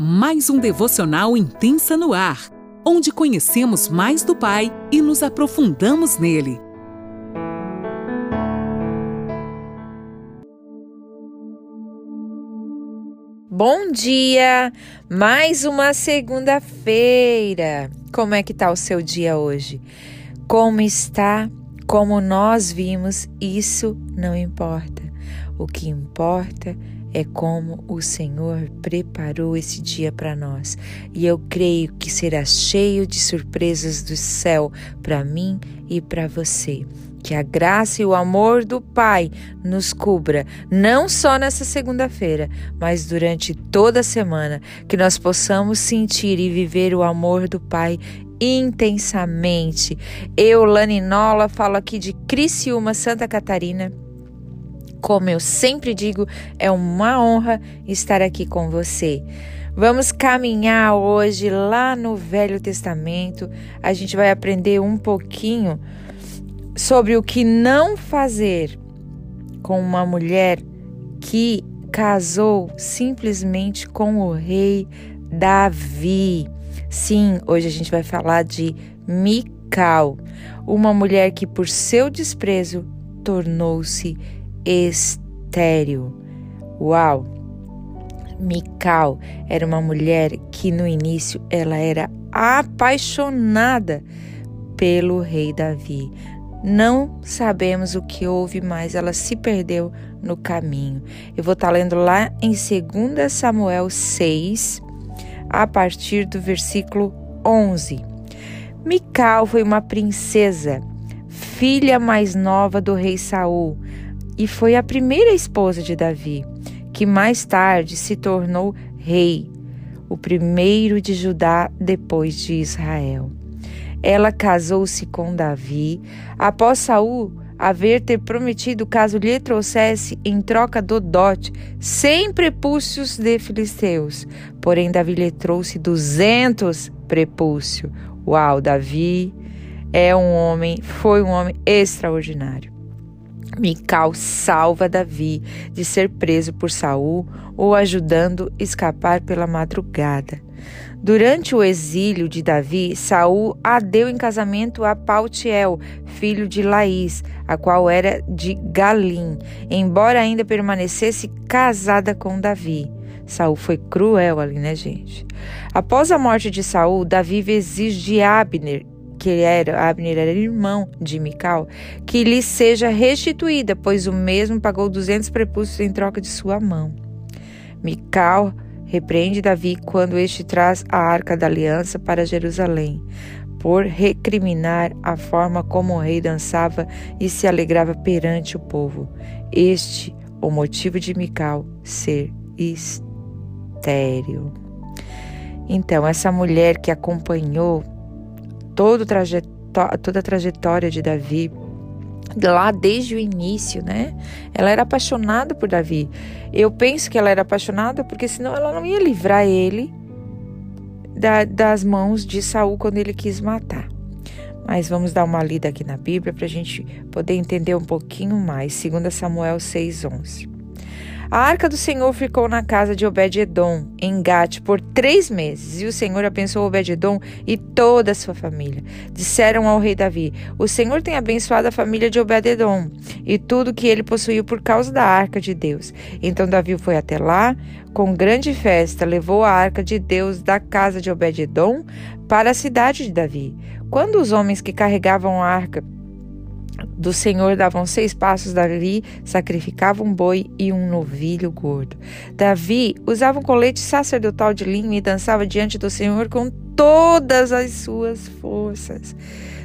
mais um devocional intensa no ar, onde conhecemos mais do Pai e nos aprofundamos nele. Bom dia! Mais uma segunda-feira. Como é que tá o seu dia hoje? Como está? Como nós vimos, isso não importa. O que importa é como o Senhor preparou esse dia para nós. E eu creio que será cheio de surpresas do céu para mim e para você. Que a graça e o amor do Pai nos cubra, não só nessa segunda-feira, mas durante toda a semana, que nós possamos sentir e viver o amor do Pai intensamente. Eu, Laninola, falo aqui de Criciúma, Santa Catarina. Como eu sempre digo, é uma honra estar aqui com você. Vamos caminhar hoje lá no Velho Testamento. A gente vai aprender um pouquinho sobre o que não fazer com uma mulher que casou simplesmente com o rei Davi. Sim, hoje a gente vai falar de Mical, uma mulher que por seu desprezo tornou-se estéril. Uau! Mical era uma mulher que no início ela era apaixonada pelo rei Davi. Não sabemos o que houve, mas ela se perdeu no caminho. Eu vou estar lendo lá em 2 Samuel 6, a partir do versículo 11. Mical foi uma princesa, filha mais nova do rei Saul, e foi a primeira esposa de Davi, que mais tarde se tornou rei, o primeiro de Judá depois de Israel. Ela casou-se com Davi após Saul haver ter prometido caso lhe trouxesse em troca do dote cem prepúcios de filisteus. Porém, Davi lhe trouxe duzentos prepúcios. Uau, Davi é um homem, foi um homem extraordinário. Mical salva Davi de ser preso por Saul ou ajudando escapar pela madrugada. Durante o exílio de Davi, Saul a deu em casamento a Pautiel, filho de Laís, a qual era de Galim, embora ainda permanecesse casada com Davi. Saul foi cruel ali, né, gente? Após a morte de Saul, Davi exige de Abner, que era Abner era irmão de Mical, que lhe seja restituída, pois o mesmo pagou duzentos prepúcios em troca de sua mão. Mical Repreende Davi quando este traz a arca da aliança para Jerusalém, por recriminar a forma como o rei dançava e se alegrava perante o povo. Este o motivo de Mical ser estéril. Então, essa mulher que acompanhou todo toda a trajetória de Davi, lá desde o início, né? Ela era apaixonada por Davi. Eu penso que ela era apaixonada porque senão ela não ia livrar ele da, das mãos de Saul quando ele quis matar. Mas vamos dar uma lida aqui na Bíblia para a gente poder entender um pouquinho mais. 2 Samuel 6,11. A arca do Senhor ficou na casa de Obed-Edom, em Gate, por três meses, e o Senhor abençoou Obed-Edom e toda a sua família. Disseram ao rei Davi: O Senhor tem abençoado a família de Obed-Edom e tudo que ele possuiu por causa da arca de Deus. Então Davi foi até lá, com grande festa, levou a arca de Deus da casa de Obed-Edom para a cidade de Davi. Quando os homens que carregavam a arca do Senhor davam seis passos dali, sacrificavam um boi e um novilho gordo. Davi usava um colete sacerdotal de linho e dançava diante do Senhor com todas as suas forças.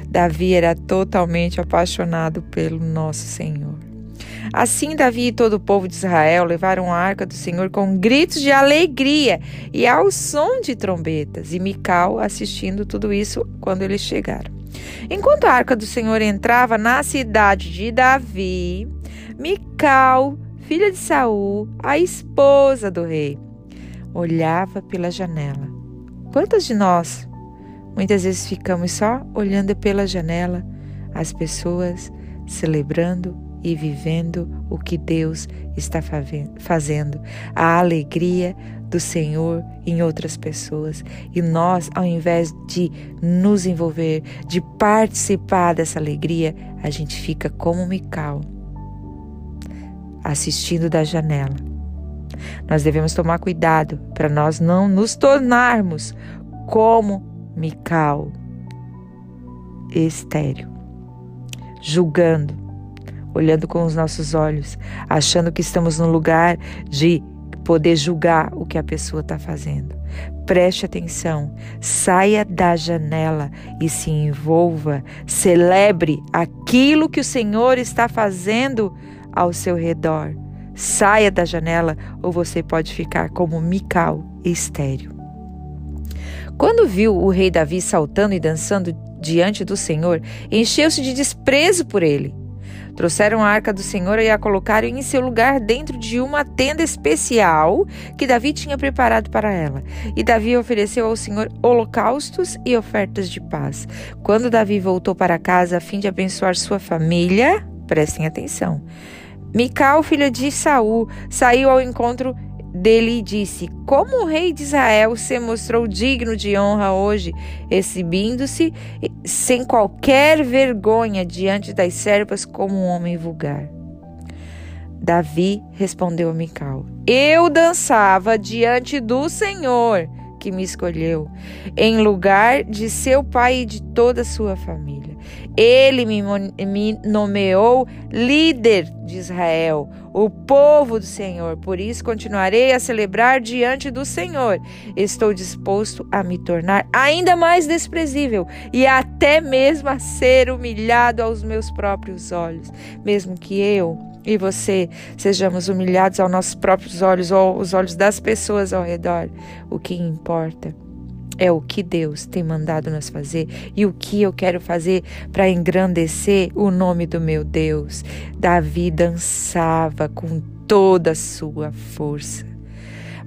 Davi era totalmente apaixonado pelo nosso Senhor. Assim, Davi e todo o povo de Israel levaram a arca do Senhor com gritos de alegria e ao som de trombetas, e Mical assistindo tudo isso quando eles chegaram. Enquanto a arca do Senhor entrava na cidade de Davi, Mical, filha de Saul, a esposa do rei, olhava pela janela. Quantas de nós muitas vezes ficamos só olhando pela janela as pessoas celebrando e vivendo o que Deus está fazendo, a alegria do Senhor em outras pessoas. E nós, ao invés de nos envolver, de participar dessa alegria, a gente fica como Mical, assistindo da janela. Nós devemos tomar cuidado para nós não nos tornarmos como Mical, estéreo, julgando, olhando com os nossos olhos, achando que estamos no lugar de poder julgar o que a pessoa está fazendo. Preste atenção, saia da janela e se envolva, celebre aquilo que o Senhor está fazendo ao seu redor. Saia da janela ou você pode ficar como Mical, estéreo. Quando viu o rei Davi saltando e dançando diante do Senhor, encheu-se de desprezo por ele. Trouxeram a arca do Senhor e a colocaram em seu lugar dentro de uma tenda especial que Davi tinha preparado para ela. E Davi ofereceu ao Senhor holocaustos e ofertas de paz. Quando Davi voltou para casa a fim de abençoar sua família, prestem atenção. Mical, filha de Saul, saiu ao encontro dele e disse: Como o rei de Israel se mostrou digno de honra hoje, exibindo-se sem qualquer vergonha diante das servas como um homem vulgar. Davi respondeu a Mical: Eu dançava diante do Senhor que me escolheu, em lugar de seu pai e de toda a sua família. Ele me, me nomeou líder de Israel, o povo do Senhor. Por isso continuarei a celebrar diante do Senhor. Estou disposto a me tornar ainda mais desprezível e até mesmo a ser humilhado aos meus próprios olhos, mesmo que eu e você sejamos humilhados aos nossos próprios olhos ou aos olhos das pessoas ao redor. O que importa é o que Deus tem mandado nos fazer e o que eu quero fazer para engrandecer o nome do meu Deus. Davi dançava com toda a sua força.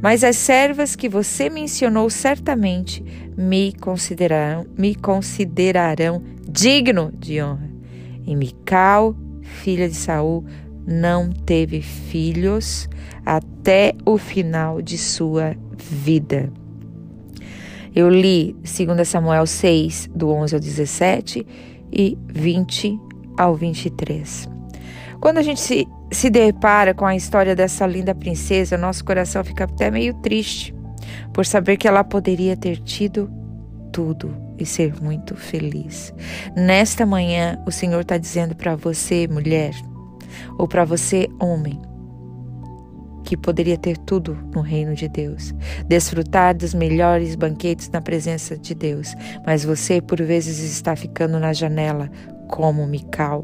Mas as servas que você mencionou certamente me considerarão, me considerarão digno de honra. E Mical, filha de Saul, não teve filhos até o final de sua vida. Eu li 2 Samuel 6, do 11 ao 17 e 20 ao 23. Quando a gente se, se depara com a história dessa linda princesa, nosso coração fica até meio triste por saber que ela poderia ter tido tudo e ser muito feliz. Nesta manhã, o Senhor está dizendo para você, mulher, ou para você, homem, que poderia ter tudo no reino de Deus, desfrutar dos melhores banquetes na presença de Deus, mas você por vezes está ficando na janela como Mical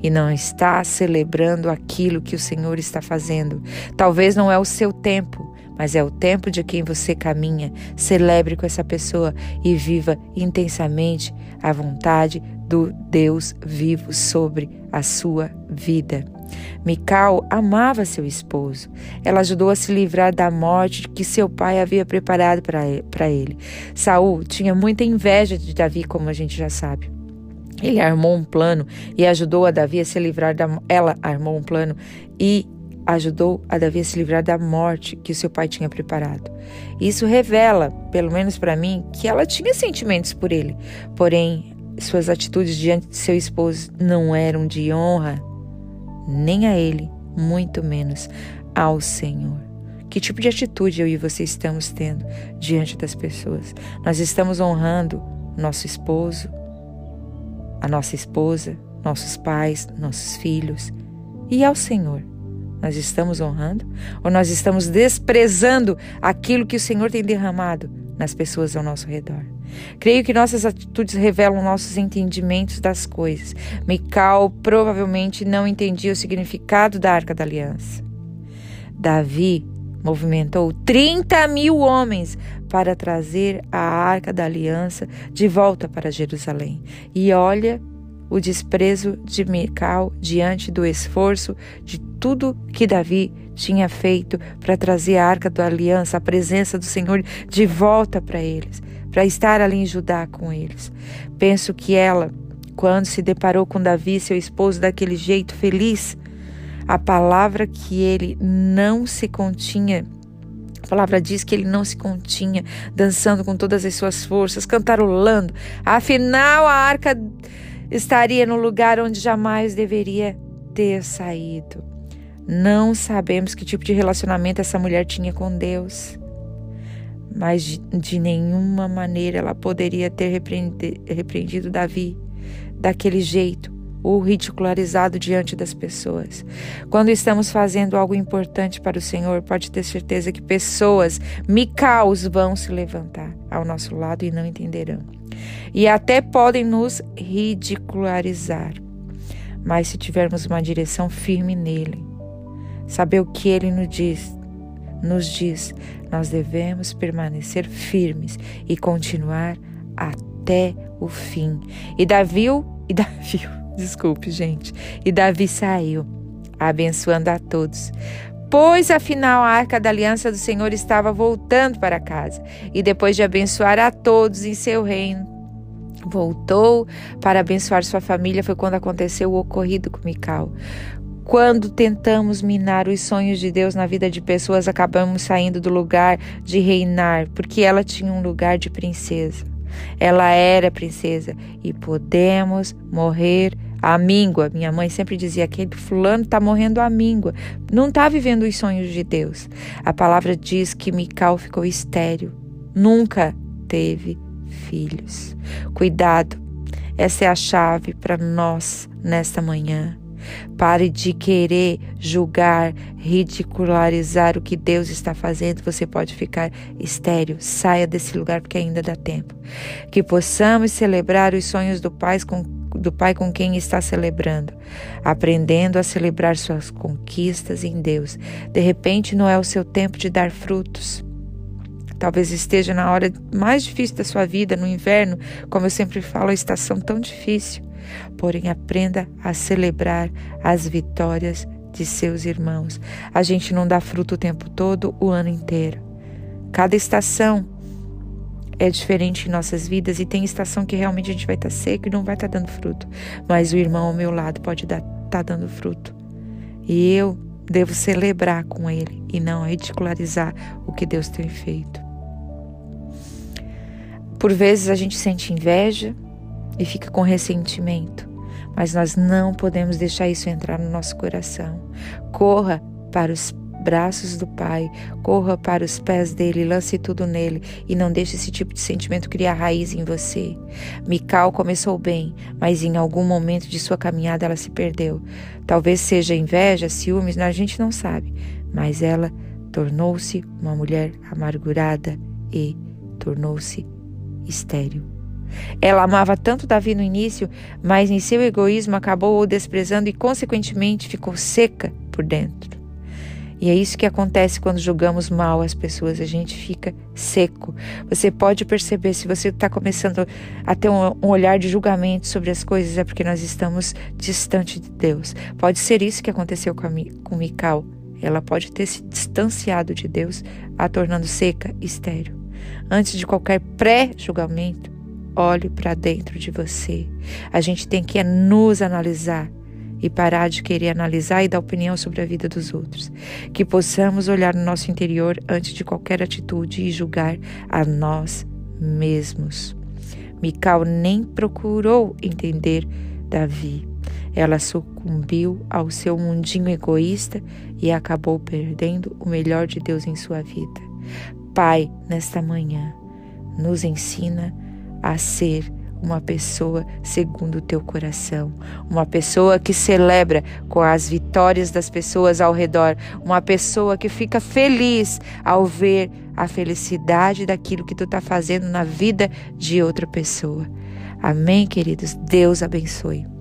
e não está celebrando aquilo que o Senhor está fazendo. Talvez não é o seu tempo, mas é o tempo de quem você caminha. Celebre com essa pessoa e viva intensamente a vontade do Deus vivo sobre a sua vida. Mical amava seu esposo. Ela ajudou a se livrar da morte que seu pai havia preparado para ele. Saul tinha muita inveja de Davi, como a gente já sabe. Ele armou um plano e ajudou a Davi a se livrar da ela armou um plano e ajudou a Davi a se livrar da morte que seu pai tinha preparado. Isso revela, pelo menos para mim, que ela tinha sentimentos por ele. Porém, suas atitudes diante de seu esposo não eram de honra nem a ele, muito menos ao Senhor. Que tipo de atitude eu e você estamos tendo diante das pessoas? Nós estamos honrando nosso esposo, a nossa esposa, nossos pais, nossos filhos e ao Senhor. Nós estamos honrando ou nós estamos desprezando aquilo que o Senhor tem derramado nas pessoas ao nosso redor? Creio que nossas atitudes revelam nossos entendimentos das coisas. Mical provavelmente não entendia o significado da Arca da Aliança. Davi movimentou 30 mil homens para trazer a Arca da Aliança de volta para Jerusalém. E olha o desprezo de Mical diante do esforço de tudo que Davi tinha feito para trazer a arca da aliança, a presença do Senhor de volta para eles, para estar ali em Judá com eles. Penso que ela, quando se deparou com Davi, seu esposo, daquele jeito feliz, a palavra que ele não se continha A palavra diz que ele não se continha, dançando com todas as suas forças, cantarolando. Afinal, a arca estaria no lugar onde jamais deveria ter saído. Não sabemos que tipo de relacionamento essa mulher tinha com Deus, mas de, de nenhuma maneira ela poderia ter repreendido Davi daquele jeito ou ridicularizado diante das pessoas. Quando estamos fazendo algo importante para o Senhor, pode ter certeza que pessoas, micaus, vão se levantar ao nosso lado e não entenderão. E até podem nos ridicularizar. Mas se tivermos uma direção firme nele, saber o que ele nos diz, nos diz, nós devemos permanecer firmes e continuar até o fim. E Davi, e Davi, Desculpe, gente. E Davi saiu, abençoando a todos. Pois afinal a arca da aliança do Senhor estava voltando para casa, e depois de abençoar a todos em seu reino, voltou para abençoar sua família. Foi quando aconteceu o ocorrido com Mical. Quando tentamos minar os sonhos de Deus na vida de pessoas, acabamos saindo do lugar de reinar, porque ela tinha um lugar de princesa. Ela era princesa e podemos morrer a míngua. Minha mãe sempre dizia: aquele fulano está morrendo a míngua, não está vivendo os sonhos de Deus. A palavra diz que Mical ficou estéril, nunca teve filhos. Cuidado, essa é a chave para nós nesta manhã. Pare de querer julgar, ridicularizar o que Deus está fazendo. Você pode ficar estéril. Saia desse lugar porque ainda dá tempo. Que possamos celebrar os sonhos do Pai com, do Pai com quem está celebrando, aprendendo a celebrar suas conquistas em Deus. De repente não é o seu tempo de dar frutos. Talvez esteja na hora mais difícil da sua vida, no inverno, como eu sempre falo, a estação tão difícil porém aprenda a celebrar as vitórias de seus irmãos. A gente não dá fruto o tempo todo, o ano inteiro. Cada estação é diferente em nossas vidas e tem estação que realmente a gente vai estar tá seco e não vai estar tá dando fruto, mas o irmão ao meu lado pode estar tá dando fruto. E eu devo celebrar com ele e não ridicularizar o que Deus tem feito. Por vezes a gente sente inveja, e fica com ressentimento. Mas nós não podemos deixar isso entrar no nosso coração. Corra para os braços do Pai, corra para os pés dele, lance tudo nele e não deixe esse tipo de sentimento criar raiz em você. Mical começou bem, mas em algum momento de sua caminhada ela se perdeu. Talvez seja inveja, ciúmes, a gente não sabe, mas ela tornou-se uma mulher amargurada e tornou-se estéril. Ela amava tanto Davi no início, mas em seu egoísmo acabou o desprezando e, consequentemente, ficou seca por dentro. E é isso que acontece quando julgamos mal as pessoas, a gente fica seco. Você pode perceber se você está começando a ter um, um, olhar de julgamento sobre as coisas, é porque nós estamos distante de Deus. Pode ser isso que aconteceu com, a, com Mical. Ela pode ter se distanciado de Deus, a tornando seca estéril. Antes de qualquer pré-julgamento, olhe para dentro de você. A gente tem que nos analisar e parar de querer analisar e dar opinião sobre a vida dos outros. Que possamos olhar no nosso interior antes de qualquer atitude e julgar a nós mesmos. Mical nem procurou entender Davi. Ela sucumbiu ao seu mundinho egoísta e acabou perdendo o melhor de Deus em sua vida. Pai, nesta manhã, nos ensina a ser uma pessoa segundo o teu coração, uma pessoa que celebra com as vitórias das pessoas ao redor, uma pessoa que fica feliz ao ver a felicidade daquilo que tu está fazendo na vida de outra pessoa. Amém, queridos? Deus abençoe.